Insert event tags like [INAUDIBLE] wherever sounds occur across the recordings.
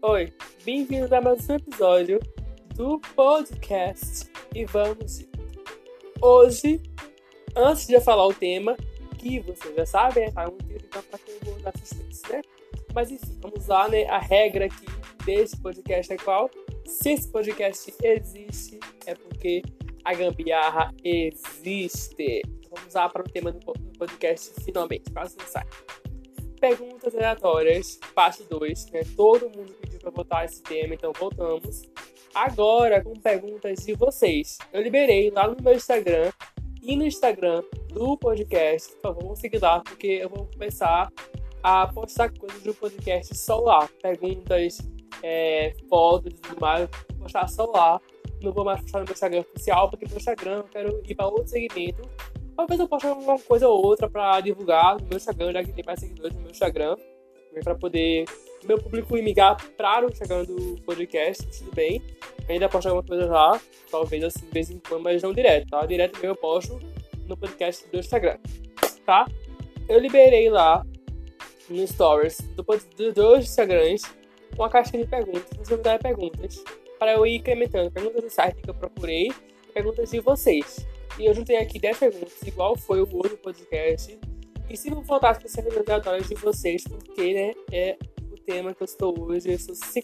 Oi, bem-vindo a mais um episódio do podcast e vamos hoje, antes de eu falar o tema, que vocês já sabem, é um tiro então para quem dar assistência, né? Mas enfim, vamos lá, né? A regra aqui desse podcast é qual? Se esse podcast existe, é porque a gambiarra existe. Vamos lá para o tema do podcast finalmente, quase não sai. Perguntas aleatórias, parte 2, né? Todo mundo pediu para botar esse tema, então voltamos. Agora com perguntas de vocês. Eu liberei lá no meu Instagram e no Instagram do podcast. Por favor, seguir lá, porque eu vou começar a postar coisas do podcast só lá. Perguntas, é, fotos e tudo mais. Vou postar só lá. Não vou mais postar no meu Instagram oficial, porque no meu Instagram eu quero ir para outro segmento Talvez eu poste alguma coisa ou outra para divulgar no meu Instagram, já que tem mais seguidores no meu Instagram, para poder meu público migrar para o Instagram do podcast, tudo bem. ainda posto alguma coisa lá, talvez assim, de vez em quando, mas não direto, tá? Direto eu posto no podcast do Instagram, tá? Eu liberei lá no Stories do, do, dos Instagrams uma caixinha de perguntas, vocês dar perguntas, para eu ir incrementando perguntas do site que eu procurei, perguntas de vocês. E eu juntei aqui 10 perguntas, igual foi o outro podcast. E se não faltasse para ser aleatórias de vocês, porque né, é tema que eu estou hoje, eu sou sem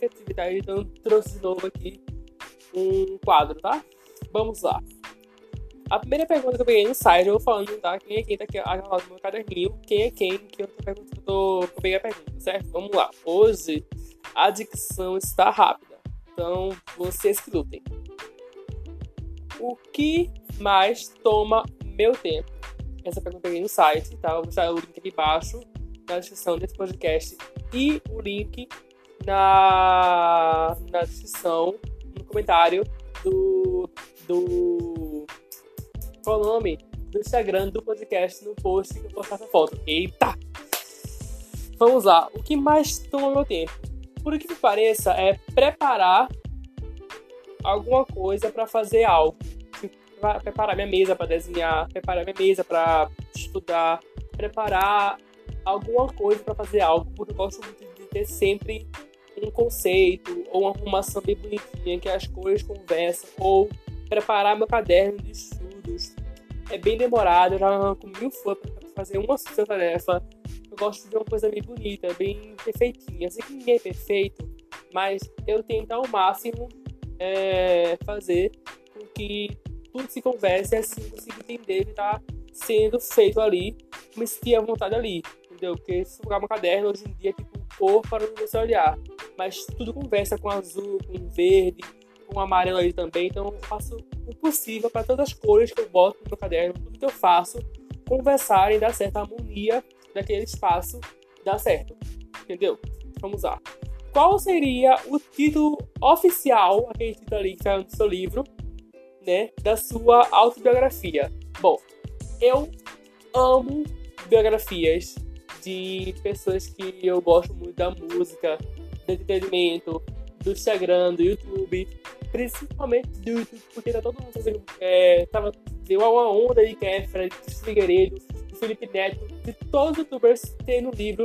então eu trouxe de novo aqui um quadro, tá? Vamos lá. A primeira pergunta que eu peguei no site, eu vou falando, tá? Quem é quem tá aqui ao no meu caderninho, quem é quem que eu tô perguntando, eu peguei a pergunta, certo? Vamos lá. Hoje a dicção está rápida, então vocês que lutem. O que mais toma meu tempo? Essa pergunta eu peguei no site, tá? Eu vou deixar o link aqui embaixo na descrição desse podcast e o link na, na descrição, no comentário do. do. Qual o nome? Do Instagram do podcast no post que eu postar essa foto. Eita! Vamos lá. O que mais toma meu tempo? Por que me pareça, é preparar alguma coisa para fazer algo preparar minha mesa para desenhar, preparar minha mesa para estudar, preparar alguma coisa para fazer algo, porque eu gosto muito de ter sempre um conceito ou uma arrumação bem bonitinha, que as cores conversam, ou preparar meu caderno de estudos. É bem demorado, eu já arranco mil fãs para fazer uma sua tarefa. Eu gosto de uma coisa bem bonita, bem perfeitinha. Sei que ninguém é perfeito, mas eu tento ao máximo é, fazer com que tudo se conversa e assim consigo entender o que tá sendo feito ali, me sentir à vontade ali, Porque se jogar um caderno hoje em dia tipo cor para você olhar, mas tudo conversa com azul, com verde, com amarelo ali também, então eu faço o possível para todas as cores que eu boto no meu caderno, tudo que eu faço, conversarem, dar certo, a harmonia daquele espaço dar certo, entendeu? Vamos lá. Qual seria o título oficial, aquele título ali que está no seu livro, né, da sua autobiografia. Bom, eu amo biografias de pessoas que eu gosto muito da música, do entretenimento, do Instagram, do YouTube, principalmente do YouTube, porque tá todo mundo fazendo. É, tava, deu uma onda aí que é Fred Figueiredo, Felipe Neto, de todos os youtubers tendo livro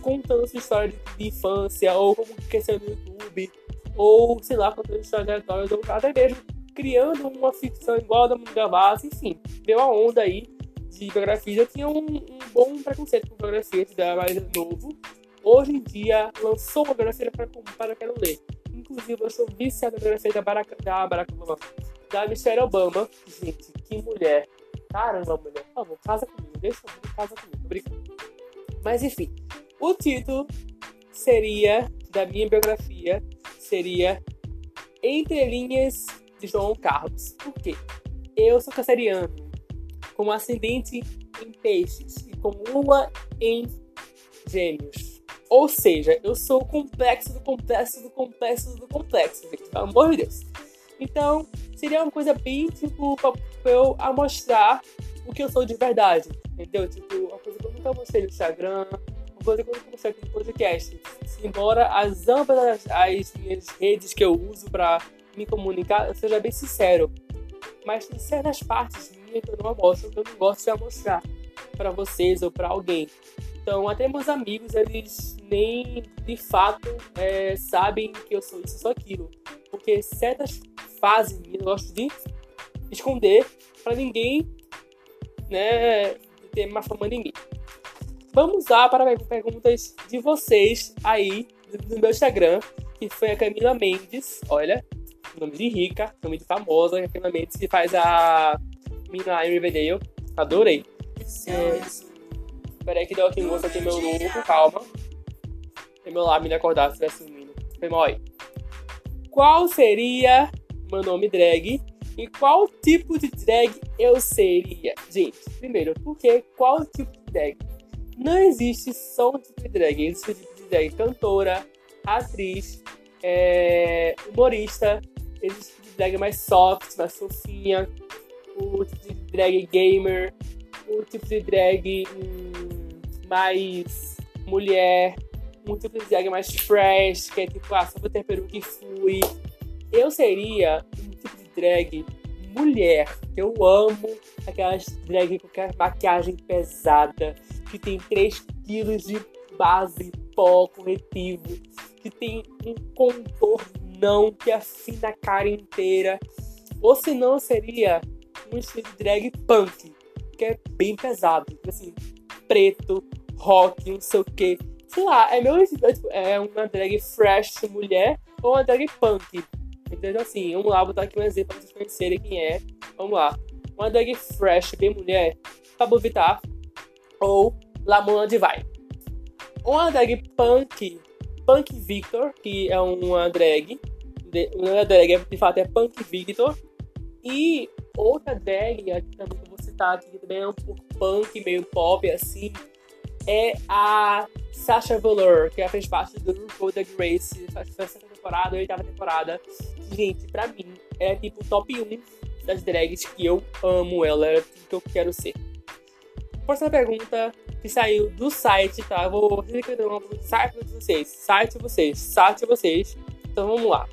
contando sua história de, de infância, ou como cresceu no YouTube, ou sei lá, contando histórias aleatórias, ou até mesmo criando uma ficção igual a da Gavassi, enfim, deu a onda aí de biografias. Eu tinha um, um bom preconceito com biografias da mais novo. Hoje em dia, lançou uma biografia para, para quero ler. Inclusive, eu sou viciado na biografia da Barack, da Barack Obama, da Michelle Obama. Gente, que mulher. Caramba, mulher. Por favor, casa comigo. Deixa eu casa comigo. Obrigado. Mas, enfim, o título seria, da minha biografia, seria Entre Linhas de João Carlos. Por quê? Eu sou canceriano, com ascendente em peixes e com lua em gêmeos. Ou seja, eu sou o complexo do complexo do complexo do complexo, gente, pelo amor de Deus. Então, seria uma coisa bem, tipo, pra eu mostrar o que eu sou de verdade, entendeu? Tipo, uma coisa que eu nunca mostrei no Instagram, uma coisa que eu nunca mostrei aqui no podcast. Embora as ambas as, as minhas redes que eu uso para me comunicar, eu seja bem sincero. Mas tem certas partes minhas que eu não mostro, que eu não gosto de mostrar para vocês ou para alguém. Então, até meus amigos, eles nem de fato é, sabem que eu sou isso, sou aquilo. Porque certas fases eu gosto de esconder para ninguém né, ter uma fama em mim. Vamos lá para as perguntas de vocês aí no meu Instagram, que foi a Camila Mendes. Olha, nome de rica, nome de famosa, a Camila Mendes, que faz a Mina em Riverdale. Adorei. É... Peraí que deu aqui moça aqui meu novo, calma. Tem meu lá, me acordar se tivesse mal aí. Qual seria meu nome drag e qual tipo de drag eu seria? Gente, primeiro, porque qual tipo de drag? Não existe só um tipo de drag, existe um tipo de drag cantora, atriz, é, humorista, existe tipo de drag mais soft, mais fofinha, o tipo de drag gamer, o tipo de drag hum, mais mulher, um tipo de drag mais fresh, que é tipo, ah, só vou ter peruca fui. Eu seria um tipo de drag mulher. Eu amo aquelas drag com aquela maquiagem pesada, que tem 3 quilos de base pó corretivo, que tem um contornão que afina a cara inteira. Ou se não, seria um estilo de drag punk, que é bem pesado. Tipo assim, preto, rock, não sei o que. Sei lá, é meu é uma drag fresh mulher ou uma drag punk. Então, assim, vamos lá, vou botar aqui um exemplo para vocês conhecerem quem é. Vamos lá. Uma drag fresh, bem mulher, Pablo Vittar ou Lamona Divine. Uma drag punk, Punk Victor, que é uma drag. Uma drag, de fato, é Punk Victor. E outra drag, aqui também que eu vou citar que também é um pouco punk, meio pop, assim, é a Sasha Velour, que ela fez parte do RuPaul Drag Race, essa temporada, oitava temporada. Gente, pra mim, é tipo top 1 das drags que eu amo ela, é que eu quero ser. Próxima pergunta que saiu do site, tá? Eu vou repetir o site de vocês, site vocês, site vocês. Então vamos lá.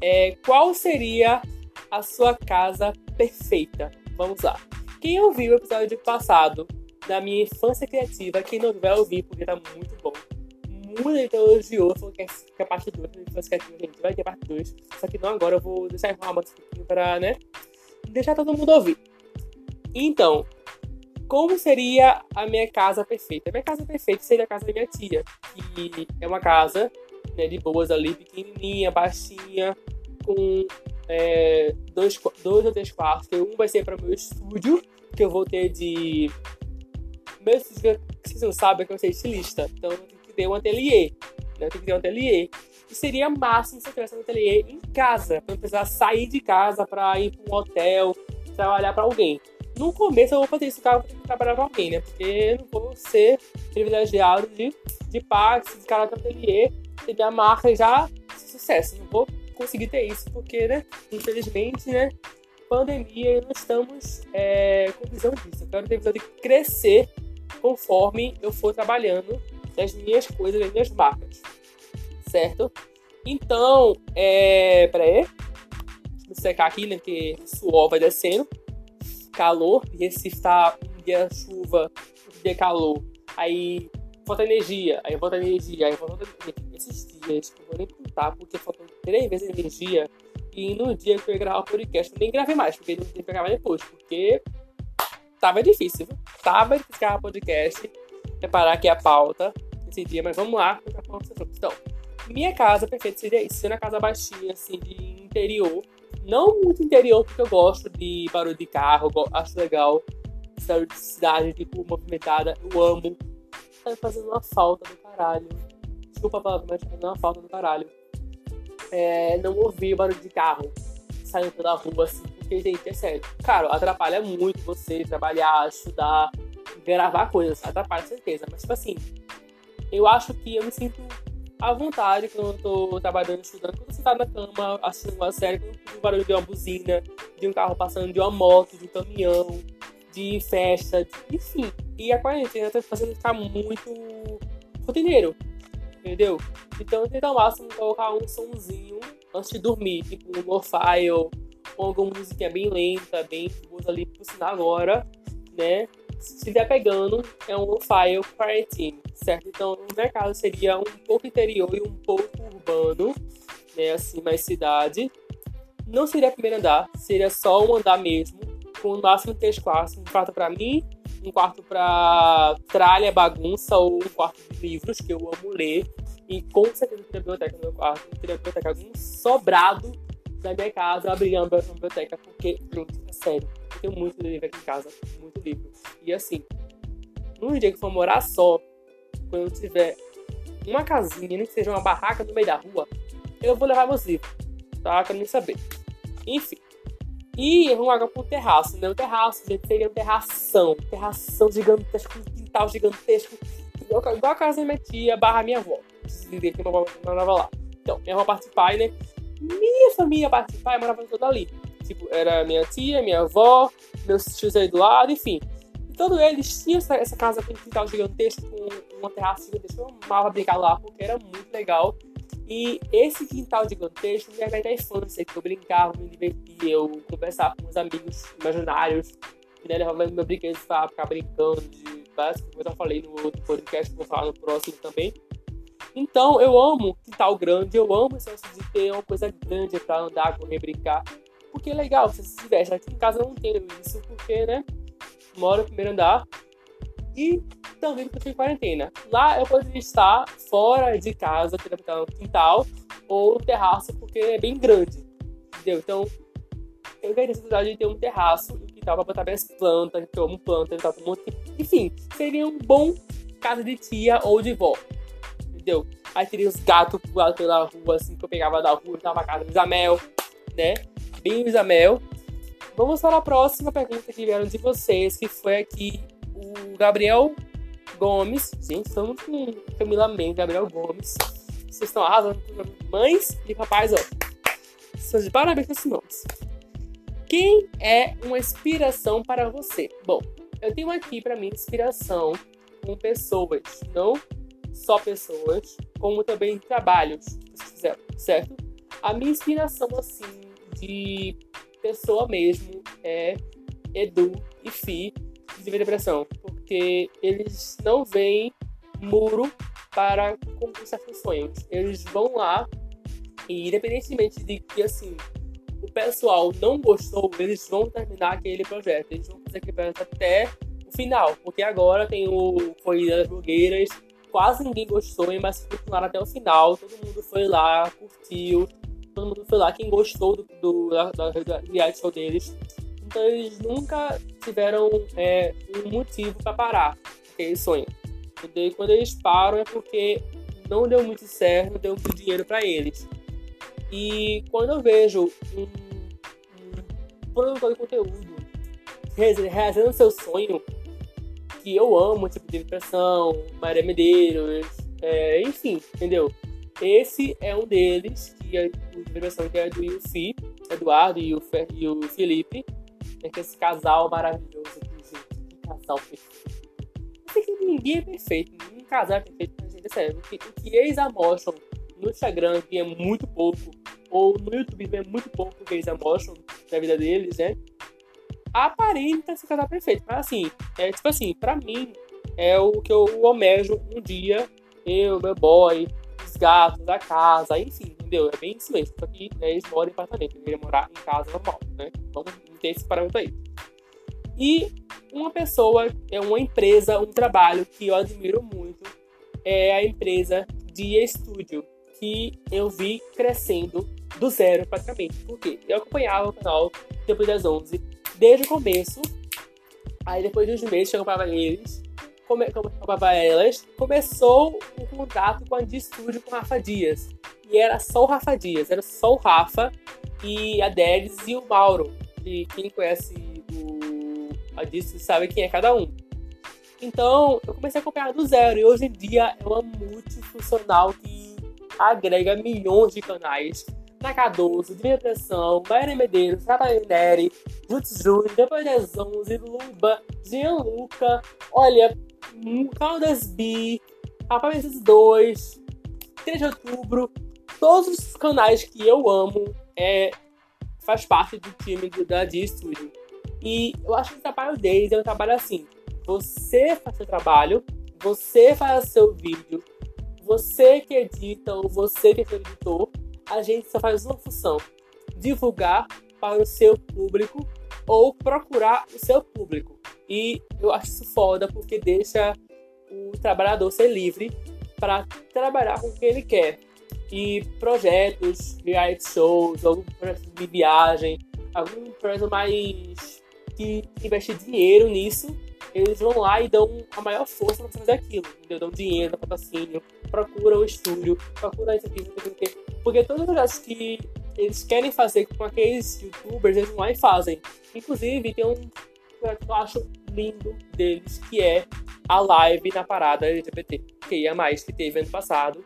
É, qual seria a sua casa perfeita? Vamos lá. Quem ouviu o episódio passado da minha infância criativa, quem não vai ouvir porque tá muito bom. Gente elogiou, falou que é, a parte 2 da infância criativa, gente, vai ter parte 2. Só que não agora, eu vou deixar enrolar mais um pouquinho pra, né, deixar todo mundo ouvir. Então, como seria a minha casa perfeita? A minha casa perfeita seria a casa da minha tia, que é uma casa né, de boas ali, pequenininha, baixinha, com é, dois, dois ou três quartos. Um vai ser para meu estúdio, que eu vou ter de. Meu estúdio, vocês não sabem que eu sou estilista, então eu tenho que ter um ateliê. Né? Eu tenho que ter um ateliê. E seria máximo se eu tivesse um ateliê em casa, para não precisar sair de casa para ir para um hotel, trabalhar para alguém. No começo eu vou fazer isso, cara, eu ter que trabalhar para alguém, né? Porque eu não vou ser privilegiado de, de pax, de do ateliê, e minha marca já sucesso. Não vou conseguir ter isso, porque, né, infelizmente, né, pandemia e não estamos é, com visão disso. Eu quero ter visão de crescer conforme eu for trabalhando nas minhas coisas, nas minhas marcas. Certo? Então, é. Peraí. Vou secar aqui, né? Porque o suor vai descendo. Calor. Recife tá um dia chuva, um dia calor. Aí falta energia, aí falta energia, aí falta energia. Esses dias, eu vou nem contar, porque faltam três vezes energia. E no dia que eu ia gravar o podcast, eu nem gravei mais, porque não tinha que gravar depois, porque tava difícil? Tava difícil gravar podcast, preparar aqui a pauta esse dia, mas vamos lá, então, minha casa perfeita seria isso, ser uma casa baixinha, assim, de interior, não muito interior, porque eu gosto de barulho de carro, acho legal, cidade, tipo, movimentada, eu amo, tá fazendo uma falta do caralho, desculpa a palavra, mas tá fazendo uma falta do caralho, é, não ouvir barulho de carro saindo pela rua, assim, porque, gente, é sério. Cara, atrapalha muito você trabalhar, estudar, gravar coisas. Atrapalha, certeza. Mas, tipo assim, eu acho que eu me sinto à vontade quando eu tô trabalhando, estudando. Quando você tá na cama, assistindo uma série, com o barulho de uma buzina, de um carro passando, de uma moto, de um caminhão, de festa, de... enfim. E a quarentena tá fazendo ficar muito rotineiro entendeu? Então tenta ao máximo colocar um somzinho antes de dormir, tipo um lo-fi ou, alguma música bem lenta, bem boa ali por sinal agora, né? Se estiver pegando, é um low-file quarantine, certo? Então, no meu caso, seria um pouco interior e um pouco urbano, né? Assim, mais cidade. Não seria primeiro andar, seria só um andar mesmo, com no máximo três quartos. Um quarto para mim, um quarto para tralha, bagunça ou um quarto de livros, que eu amo ler. E com certeza teria biblioteca no meu quarto, teria biblioteca algum sobrado da minha casa, abriria uma biblioteca, porque, gente, é sério, tenho muito livro aqui em casa, muito livro. E assim, num dia que for morar só, quando eu tiver uma casinha, nem que seja uma barraca no meio da rua, eu vou levar meus livros, tá? Quero nem saber. Enfim. E vamos agora pro terraço, né? O terraço, gente, seria um terração. Terração gigantesco, um quintal gigantesco. Igual, a casa da minha tia barra minha avó. Dizer que eu morava lá. Então, minha avó participar, né? Minha família participar, eu morava toda ali. Tipo, era minha tia, minha avó, meus tios aí do lado, enfim. E todos eles tinham essa, essa casa com um quintal gigantesco, com uma terraça gigantesca. Eu amava brincar lá, porque era muito legal. E esse quintal gigantesco me remete à infância, que eu brincava, me divertia, eu conversava com meus amigos imaginários, né, levava meus brinquedos pra ficar brincando de coisas que eu falei no outro podcast, vou falar no próximo também. Então, eu amo quintal grande, eu amo esse de ter uma coisa grande pra andar, correr, brincar. Porque é legal, você se diverte. Aqui em casa eu não tenho isso, porque, né, moro no primeiro andar, e também porque eu tenho quarentena. Lá eu poderia estar fora de casa, no quintal ou terraço, porque é bem grande. Entendeu? Então, eu tenho necessidade de ter um terraço e um quintal para botar minhas plantas, que eu amo plantas, tá, um monte Enfim, seria um bom casa de tia ou de vó. Entendeu? Aí teria os gatos pulados pela rua, assim, que eu pegava da rua e dava a casa do Isabel, né? Bem Isabel. Vamos para a próxima pergunta que vieram de vocês, que foi aqui o Gabriel Gomes. Gente, estamos com Camila Mendes, Gabriel Gomes. Vocês estão arrasando mães e papais, ó. Vocês de parabéns com esses nomes. Quem é uma inspiração para você? Bom, eu tenho aqui para mim inspiração com pessoas, não só pessoas, como também trabalhos, se quiser, certo? A minha inspiração, assim, de pessoa mesmo é Edu e Fi, de depressão, porque eles não veem muro para conquistar seus sonhos. Eles vão lá e, independentemente de que, assim, o pessoal não gostou, eles vão terminar aquele projeto. Eles vão fazer aquele projeto até o final, porque agora tem o Corrida das Blogueiras, quase ninguém gostou, mas continuaram até o final. Todo mundo foi lá, curtiu, todo mundo foi lá. Quem gostou do, do, da, da, da reality show deles então eles nunca tiveram é, um motivo para parar aquele sonho. E quando eles param é porque não deu muito certo, não deu muito dinheiro para eles. E quando eu vejo um, um produtor de conteúdo realizando seu sonho, que eu amo, tipo de depressão, Maria Medeiros, é, enfim, entendeu? Esse é um deles, que é o de depressão, que é do Yufi, Eduardo e o, e o Felipe é que esse casal maravilhoso gente. Que casal perfeito. Eu sei que ninguém é perfeito, nenhum casal é perfeito, mas, gente, é. O que, o que eles amostram no Instagram, que é muito pouco, ou no YouTube, é muito pouco o que eles amostram da vida deles, né? Aparenta esse casal perfeito. Mas, assim, é tipo assim, pra mim, é o que eu almejo um dia, eu, meu boy, gatos, a casa, enfim, entendeu? É bem isso mesmo. Só que né, eles moram em apartamento, queria morar em casa normal, né? Vamos ter esse parâmetro aí. E uma pessoa, é uma empresa, um trabalho que eu admiro muito é a empresa de estúdio, que eu vi crescendo do zero praticamente. Porque eu acompanhava o canal depois das 11, desde o começo. Aí depois de uns meses eu acompanhava eles, come, acompanhava elas, começou o contato com a de estúdio com o Rafa Dias. E era só o Rafa Dias, era só o Rafa e a Delis e o Mauro e quem conhece o, a Disney sabe quem é cada um. Então, eu comecei a acompanhar do zero e hoje em dia é uma multifuncional que agrega milhões de canais. Na K12, Depressão, Maíra Medeiros, Natália Neri, Jutsu Depois das 11, Luba, Gianluca, olha, Caldas B, Rapazes 2, 3 de outubro, todos os canais que eu amo é, faz parte do time do, da D. E eu acho que o trabalho deles é um trabalho assim, você faz seu trabalho, você faz seu vídeo, você que edita ou você que é editor, a gente só faz uma função: divulgar para o seu público ou procurar o seu público. E eu acho isso foda porque deixa o trabalhador ser livre para trabalhar com o que ele quer. E projetos, reality shows, algum projeto de viagem, algum projeto mais que investe dinheiro nisso, eles vão lá e dão a maior força para fazer aquilo. Entendeu? Dão dinheiro, patrocínio, procura o estúdio, procura isso aqui, isso aqui, porque todos os projetos que eles querem fazer com aqueles youtubers, eles vão lá e fazem. Inclusive, tem um que eu acho lindo deles, que é a live na parada LGBT, que ia mais que teve ano passado,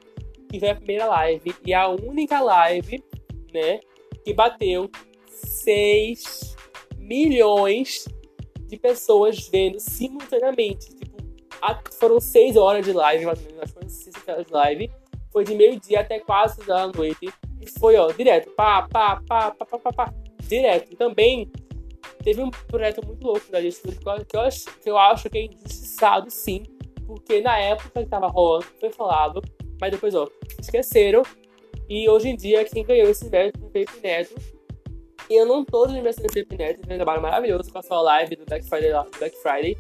que foi a primeira live e a única live, né, que bateu 6 milhões de pessoas vendo simultaneamente. Tipo, foram 6 horas de live, ou menos, foram 6 horas de live. Foi de meio-dia até quase da noite. E foi, ó, direto. Pá, pá, pá, pá, pá, pá, pá. Direto. Também teve um projeto muito louco da gente, que eu, que eu, acho, que é injustiçado, sim. Porque na época que tava rolando, foi falado. Mas depois, ó, esqueceram. E hoje em dia, quem ganhou esse mérito foi o Felipe Neto e eu não tô desmerecendo o Felipe Neto, fez um trabalho maravilhoso com a sua live do Black Friday. Black Friday.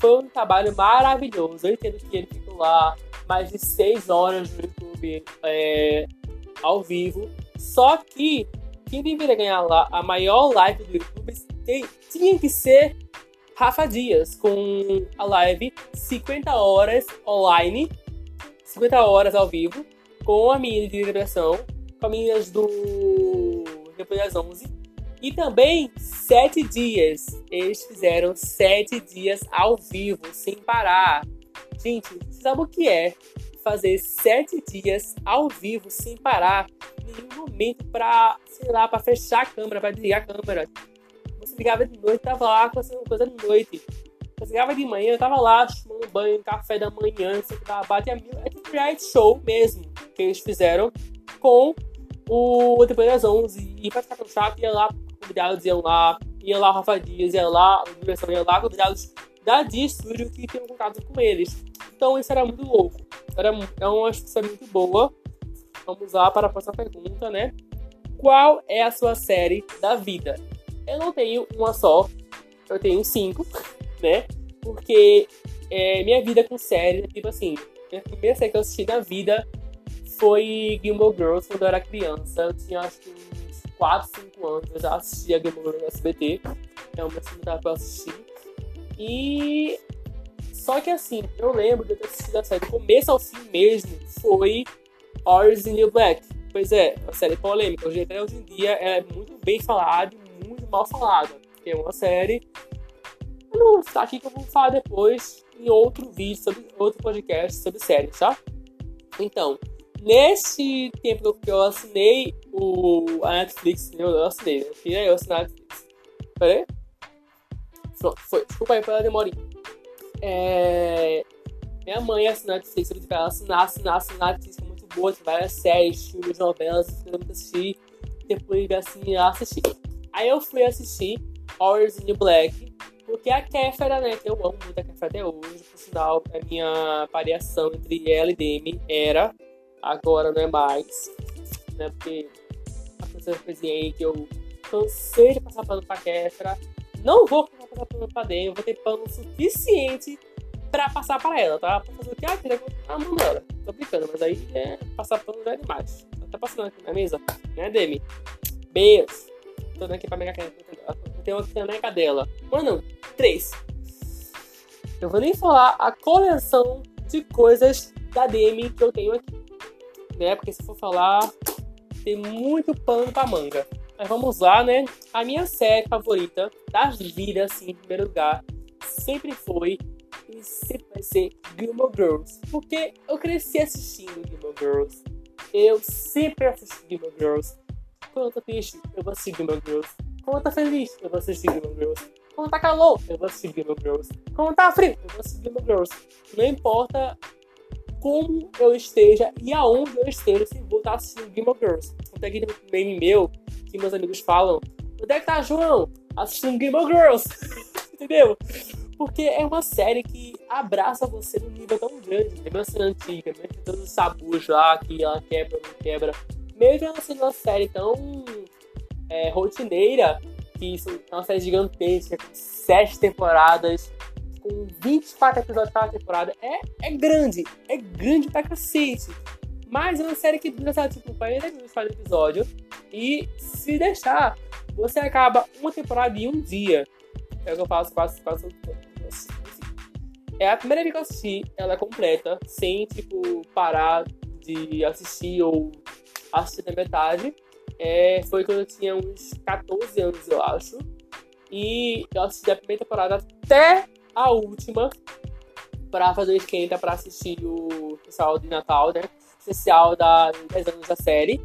Foi um trabalho maravilhoso. Eu entendo que ele ficou lá mais de seis horas no YouTube é, ao vivo. Só que quem deveria ganhar lá a maior live do YouTube tem, tinha que ser Rafa Dias, com a live 50 horas online, 50 horas ao vivo, com a menina de depressão, com as meninas do depois das 11. E também sete dias. Eles fizeram sete dias ao vivo, sem parar. Gente, sabe o que é fazer sete dias ao vivo sem parar? Nenhum momento para, sei lá, para fechar a câmera, para desligar a câmera. Você ligava de noite, tava lá fazendo coisa de noite. Você ligava de manhã, eu tava lá tomando banho, café da manhã, você tava bate a mil. É tipo reality show mesmo que eles fizeram com o depois das 11 e pra ficar tão chato, ia lá, convidados iam lá, ia lá o Rafa Dias, ia lá, a diversão ia lá, convidados da D Studio que tinham contato com eles. Então isso era muito louco. Era, é uma experiência muito boa. Vamos lá para a próxima pergunta, né? Qual é a sua série da vida? Eu não tenho uma só, eu tenho cinco, [LAUGHS] né? Porque é, minha vida com série, tipo assim, a primeira série que eu assisti na vida foi Gilmore Girls quando eu era criança. Eu tinha acho que uns 4, 5 anos. Eu já assistia Gilmore Girls no SBT. É uma segunda pra eu assistir. E. Só que assim, eu lembro de eu ter assistido a série do começo ao fim mesmo. Foi Orange is New Black. Pois é, uma série polêmica. Hoje, até hoje em dia ela é muito bem falada e mal falada. É uma série. Eu não estar aqui que eu vou falar depois em outro vídeo, sobre outro podcast sobre séries, tá? Então, Nesse tempo que eu assinei o, a Netflix, eu assinei, né? Que eu assinei a Netflix. Peraí? Pronto, foi. Desculpa aí pela demorinha. É... Minha mãe assinou a Netflix, eu pedi pra ela assinar, assinar, assinar. A Netflix é muito boa, tem várias séries, filmes, novelas, eu nunca assisti. Depois de assinar, assisti. Aí eu fui assistir Orange in the Black, porque a Kéfera, né, que eu amo muito a Kéfera até hoje, por sinal, a minha variação entre ela e Demi era agora não é mais, né? Porque a pessoa aí que eu cansei de passar pano pra Kefra, não vou passar pano pra dentro, vou ter pano suficiente pra passar pra ela, tá? Pra fazer o que? Ah, queria a mão dela. Tô brincando, mas aí é, passar pano já é demais. Tá passando aqui na mesa, né, Demi? Beijo. Tô dando aqui pra minha caneta. Tem uma caneca dela. Uma não, três. Eu vou nem falar a coleção de coisas da Demi que eu tenho aqui né? Porque se for falar, tem muito pano pra manga. Mas vamos lá, né? A minha série favorita das vidas, assim, em primeiro lugar, sempre foi e sempre vai ser Gilmore Girls. Porque eu cresci assistindo Gilmore Girls. Eu sempre assisti Gilmore Girls. Quando tô triste, eu vou assistir Gilmore Girls. Quando tô feliz, eu vou assistir Gilmore Girls. Quando tá calor, eu vou assistir Gilmore Girls. Quando tá frio, eu vou assistir Gilmore Girls. Não importa como eu esteja e aonde eu esteja se vou estar assistindo of Thrones. Até aqui tem um meme meu que meus amigos falam: Onde é que tá João? Assistindo of Girls. Entendeu? porque é uma série que abraça você num nível tão grande, mesmo sendo antiga, mesmo com todos os sabus lá que ela quebra não quebra, mesmo ela sendo uma série tão é, rotineira, que isso é uma série gigantesca, com sete temporadas, com 24 episódios cada temporada, é, é grande, é grande pra cacete. Mas é uma série que dura, tipo, 40 minutos cada episódio, e se deixar, você acaba uma temporada em um dia. É o que eu faço quase, quase É a primeira vez que eu assisti, ela é completa, sem, tipo, parar de assistir ou assistir na metade. É, foi quando eu tinha uns 14 anos, eu acho. E eu assisti a primeira temporada até a última para fazer esquenta para assistir o especial de Natal, né? Especial da 10 anos da série.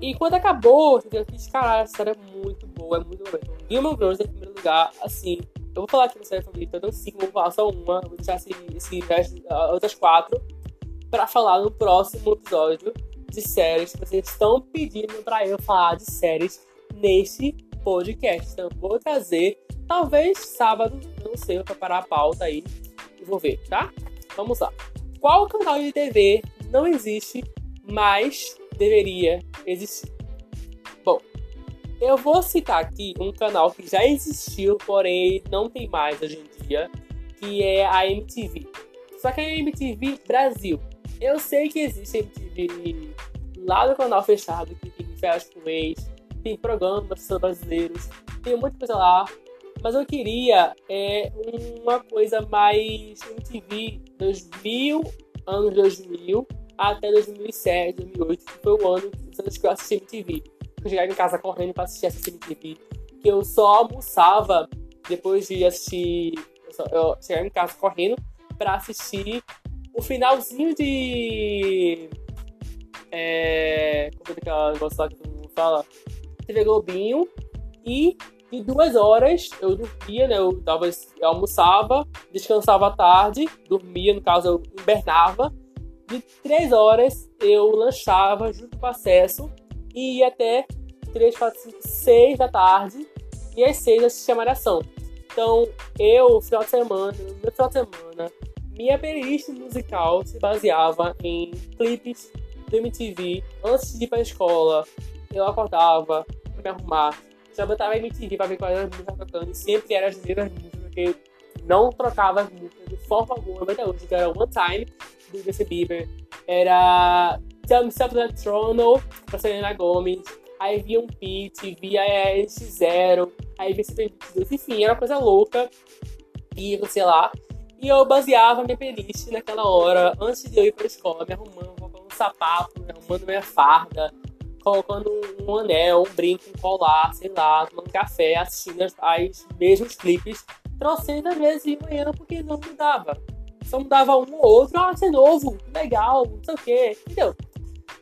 E quando acabou, eu fiz, caralho, essa série é muito boa, é muito boa. Então, of Thrones em primeiro lugar, assim, eu vou falar aqui na série favorita, eu não cinco, vou falar só uma, vou deixar esse, esse outras quatro para falar no próximo episódio de séries vocês estão pedindo para eu falar de séries neste podcast. Então, vou trazer, talvez sábado, não sei, vou preparar a pauta aí e vou ver, tá? Vamos lá. Qual canal de TV não existe, mas deveria existir? Bom, eu vou citar aqui um canal que já existiu, porém não tem mais hoje em dia, que é a MTV. Só que é a MTV Brasil. Eu sei que existe MTV lá do canal fechado, que tem férias com ex, tem programas brasileiros, tem muita coisa lá. Mas eu queria é, uma coisa mais MTV 2000, anos 2000 até 2007, 2008, que foi o ano que eu assisti MTV. Eu chegava em casa correndo pra assistir essa MTV. Que eu só almoçava depois de assistir. Eu, eu chegava em casa correndo pra assistir o finalzinho de. É. Como é aquela negócio lá que todo mundo fala? TV Globinho. E em duas horas eu dormia, né? Eu, tava, eu almoçava, descansava à tarde, dormia, no caso eu hibernava. De três horas eu lanchava junto com o acesso e ia até 3, 4, 5, 6 da tarde. E às 6 assistia Malhação. Então, eu, final de semana, no meu final de semana, minha playlist musical se baseava em clipes do MTV. Antes de ir pra escola, eu acordava pra me arrumar. Já botava MTV pra ver qual era a música tocando. E sempre era as mesmas músicas, porque não trocava as músicas de forma alguma. Até hoje, era One Time, do Justin Bieber. Era Tell Me Something Trono, pra Selena Gomez. Aí via um Pete, via X0, aí via CP22. Enfim, era uma coisa louca. E, sei lá, e eu baseava minha playlist naquela hora, antes de eu ir pra escola, me arrumando, colocando um sapato, me arrumando minha farda, colocando um anel, um brinco, um colar, sei lá, tomando café, assistindo as mesmos clipes, trocentas vezes de manhã, porque não mudava. Só mudava um ou outro, ah, você é novo, legal, não sei o quê, entendeu?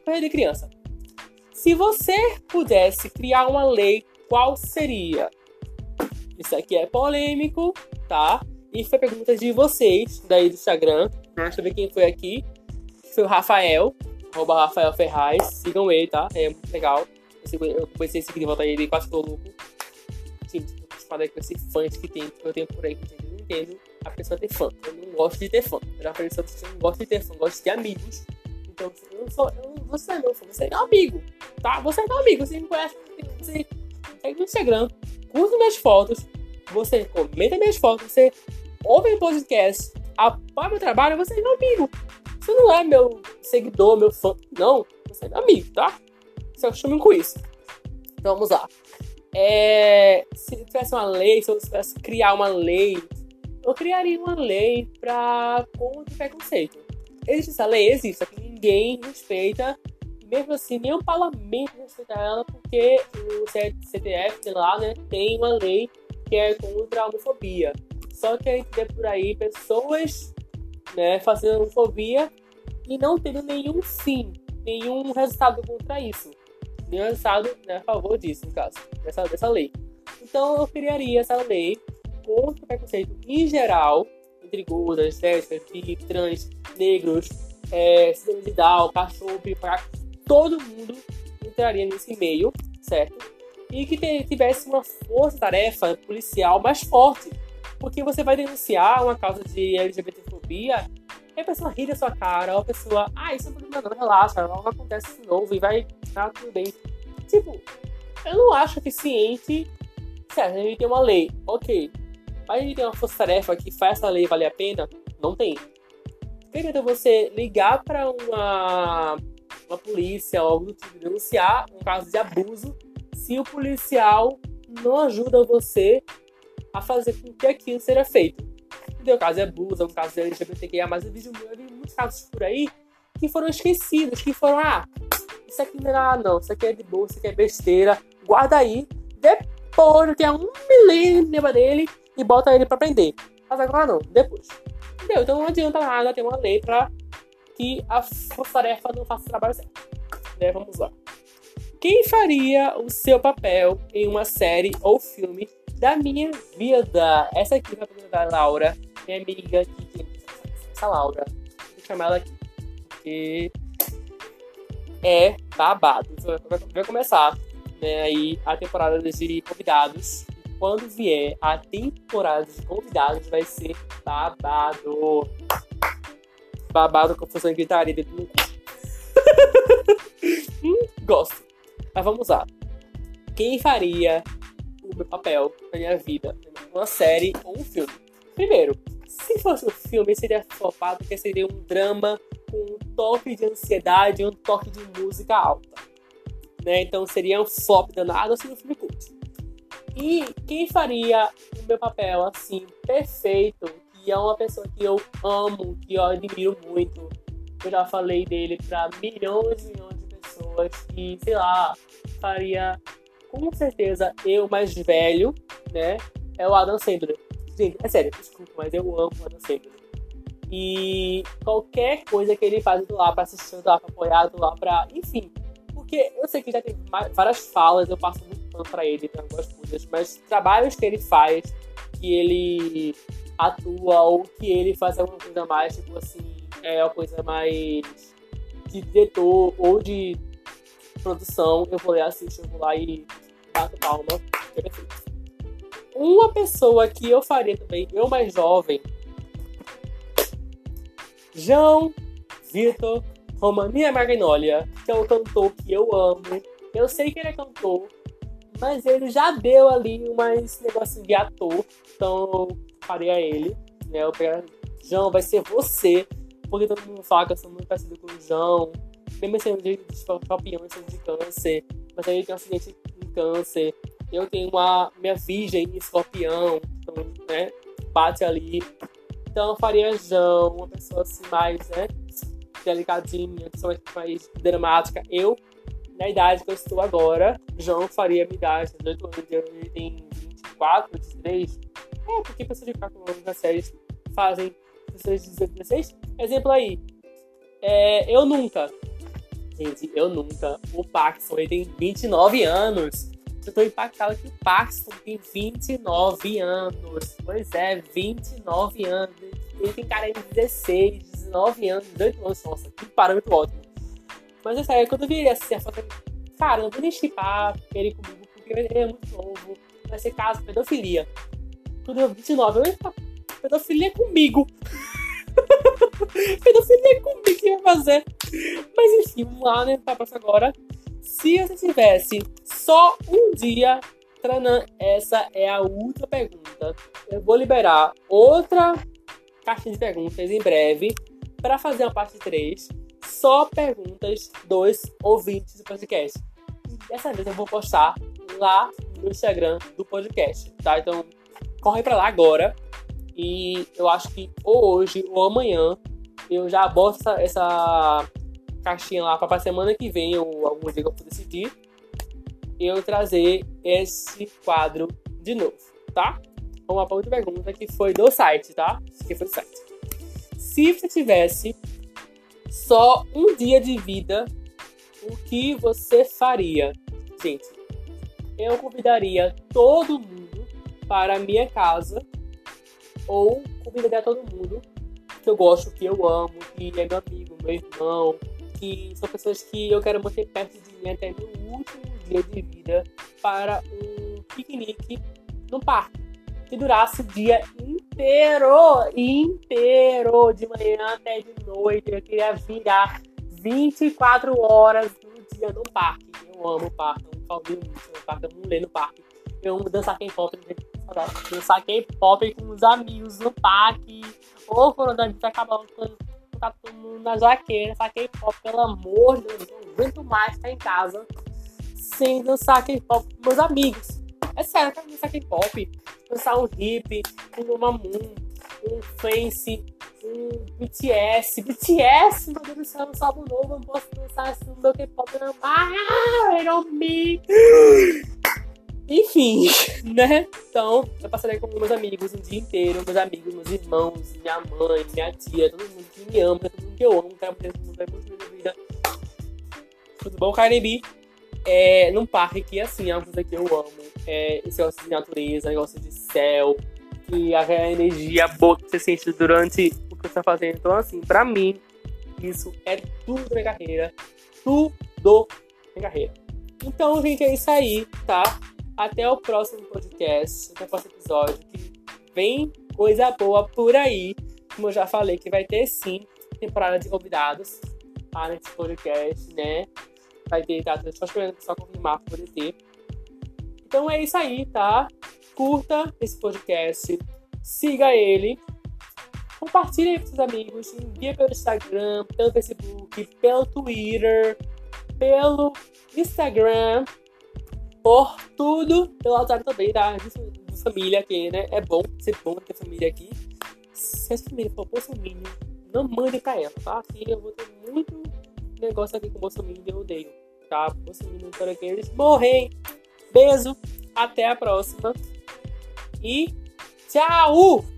Coisa de criança. Se você pudesse criar uma lei, qual seria? Isso aqui é polêmico, tá? E foi pergunta de vocês, daí do Instagram. Deixa eu ver quem foi aqui. Foi o Rafael, arroba Rafael Ferraz. Sigam ele, tá? É muito legal. Eu comecei a seguir de volta ele quase tô louco. Sim, falei com esses fãs que tem, que eu tenho por aí, que eu não entendo a pessoa ter fã. Eu não gosto de ter fã. Eu já falei sobre você não gosta de ter fã, gosto de ter amigos. Então, eu não sou, eu, você é meu fã, você é meu amigo, tá? Você é meu amigo, você me conhece, você segue no Instagram, curte minhas fotos, você comenta minhas fotos, você ouve o podcast, apoia meu trabalho, você é meu amigo. Você não é meu seguidor, meu fã. Não, você é meu amigo, tá? Se acostume com isso. Então vamos lá. É, se tivesse uma lei, se eu tivesse criar uma lei, eu criaria uma lei para contra o preconceito. Existe essa lei? Existe, só que ninguém respeita, mesmo assim, nenhum parlamento respeita ela, porque o CTF lá, né, tem uma lei que é contra a homofobia. Só que a gente vê por aí pessoas né, fazendo homofobia e não tendo nenhum fim, nenhum resultado contra isso. Nenhum resultado né, a favor disso, no caso, dessa, dessa lei. Então eu criaria essa lei contra o preconceito em geral, entre gordas, lésbicas, bi, trans, negros, é, síndrome de Down, cachorro, pipaca, todo mundo entraria nesse meio, certo? E que tivesse uma força-tarefa policial mais forte Porque você vai denunciar uma causa de LGBTfobia e a pessoa ri da sua cara, ou a pessoa, ah, isso é problema não, relaxa, não acontece de novo e vai, tá tudo bem. Tipo, eu não acho eficiente. Certo, a gente tem uma lei, ok. Mas a gente tem uma força-tarefa que faz essa lei valer a pena? Não tem. Quer você ligar para uma, uma polícia ou algo do tipo, denunciar um caso de abuso, se o policial não ajuda você a fazer com que aquilo seja feito. Entendeu? Caso de abuso, um caso de LGBTQIA, mas eu vi, eu vi muitos casos por aí que foram esquecidos, que foram, ah, isso aqui não é nada, não, isso aqui é de boa, isso aqui é besteira, guarda aí, depois tem um milênio dele e bota ele pra prender. Mas agora não, depois. Entendeu? Então não adianta nada ter uma lei pra que a força-tarefa não faça o trabalho certo. Né? Vamos lá. Quem faria o seu papel em uma série ou filme da minha vida? Essa aqui é a pergunta da Laura, minha amiga aqui, essa Laura. Vou chamar ela aqui. Porque é babado. Vai começar né, aí a temporada de convidados. Quando vier a temporada de convidados, vai ser babado. Babado com função gritaria dentro do [LAUGHS] hum, Gosto. Mas vamos lá. Quem faria meu papel na minha vida? Uma série ou um filme? Primeiro, se fosse um filme, seria flopado, porque seria um drama com um toque de ansiedade e um toque de música alta. Né? Então seria um flop danado assim no filme cult. E quem faria o meu papel assim, perfeito, que é uma pessoa que eu amo, que eu admiro muito. Eu já falei dele para milhões e milhões de pessoas que, sei lá, faria com certeza eu mais velho, né? É o Adam Sandler. Gente, é sério, desculpa, mas eu amo o Adam Sandler. E qualquer coisa que ele faz do lá pra assistir, do lá pra apoiar, do lá pra. Enfim. Porque eu sei que já tem várias falas, eu passo muito pano pra ele tem algumas coisas, mas trabalhos que ele faz, que ele atua ou que ele faz alguma coisa mais, tipo assim, é uma coisa mais de diretor ou de produção, eu vou lá, assisto, eu vou lá e bato palma. É. Uma pessoa que eu faria também, eu mais jovem, João Vitor Romania Magnólia, que é um cantor que eu amo. Eu sei que ele é cantor, mas ele já deu ali mais negócio de ator, então eu faria ele. Né? Eu pegaria, João, vai ser você, porque todo mundo fala que eu sou muito parecido com o João, mesmo sendo de escorpião, sendo de câncer, mas aí ele tem um acidente câncer. Eu tenho uma minha virgem em escorpião, então, né, bate ali. Então eu faria João, uma pessoa assim mais, né, delicadinha, pessoa mais dramática. Eu, na idade que eu estou agora, João faria minha idade, 18 anos, ele tem 24, 23. É, porque pessoas de 4 anos nas séries fazem pessoas de 18, 16. Exemplo aí, é, eu nunca. Gente, eu nunca. O Paxson, ele tem 29 anos. Eu tô impactado que o Paxton tem 29 anos. Pois é, 29 anos. Ele tem cara de 16, 19 anos, 18 anos. Nossa, que parâmetro ótimo. Mas essa é quando eu vi assim, a foto, cara, não vou nem chipar ele comigo, porque ele é muito novo. Vai ser caso, pedofilia. Quando eu 29, eu ia pedofilia comigo. [LAUGHS] [LAUGHS] pedofilia comigo que ia fazer. Mas enfim, vamos lá, né? Pra próxima agora. Se você tivesse só um dia, Tranã, essa é a última pergunta. Eu vou liberar outra caixa de perguntas em breve para fazer uma parte 3. Só perguntas dos ouvintes do podcast. Dessa vez eu vou postar lá no Instagram do podcast, tá? Então, corre para lá agora. E eu acho que ou hoje ou amanhã eu já boto essa, essa caixinha lá para a semana que vem, ou algum dia que eu for decidir, eu trazer esse quadro de novo, tá? Uma outra pergunta que foi do site, tá? Que foi do site. Se você tivesse só um dia de vida, o que você faria? Gente, eu convidaria todo mundo para a minha casa ou convidaria todo mundo que eu gosto, que eu amo, que é meu amigo, meu irmão, que são pessoas que eu quero manter perto de mim até meu último dia de vida para um piquenique no parque. que durasse o dia inteiro, inteiro, de manhã até de noite. Eu queria virar 24 horas no dia no parque. Eu amo o parque, eu amo o parque, eu amo ler no parque. Eu amo dançar K-pop, dançar K-pop com os amigos no parque. Ou quando a gente acaba quando tá todo mundo na jaqueira, dançar K-pop, pelo amor de Deus, não aguento mais ficar em casa sem dançar K-pop com meus amigos. É sério, eu quero dançar K-pop, dançar um hip, um Mamoon, um Face, um BTS. BTS, meu Deus do céu, um álbum novo, eu não posso dançar no meu K-pop, não. Ah, I don't me. Enfim, [LAUGHS] né? Então, eu passarei com meus amigos o dia inteiro, meus amigos, meus irmãos, minha mãe, minha tia, todo mundo que me ama, todo mundo que eu amo, quero mundo vai muito na vida. Tudo bom, Carnegie? É, num parque que, assim, é uma coisa que eu amo. É, esse negócio de natureza, negócio de céu, que a energia boa que você sente durante o que você está fazendo. Então, assim, pra mim, isso é tudo minha carreira. Tudo minha carreira. Então, gente, é isso aí, tá? Até o próximo podcast, até o próximo episódio. Que vem coisa boa por aí. Como eu já falei, que vai ter sim temporada de convidados tá, nesse podcast, né? Vai ter, tá? Só esperando só confirmar por ter. Então é isso aí, tá? Curta esse podcast, siga ele, compartilhe com seus amigos, envia pelo Instagram, pelo Facebook, pelo Twitter, pelo Instagram, por tudo, pelo WhatsApp também, de família aqui, né? É bom, ser bom ter família aqui. Se a família for bolsominion, não mande pra ela, tá? Aqui eu vou ter muito negócio aqui com bolsominion, eu odeio, tá? Bolsominion, para que eles morrem. Beijo! Até a próxima. E tchau!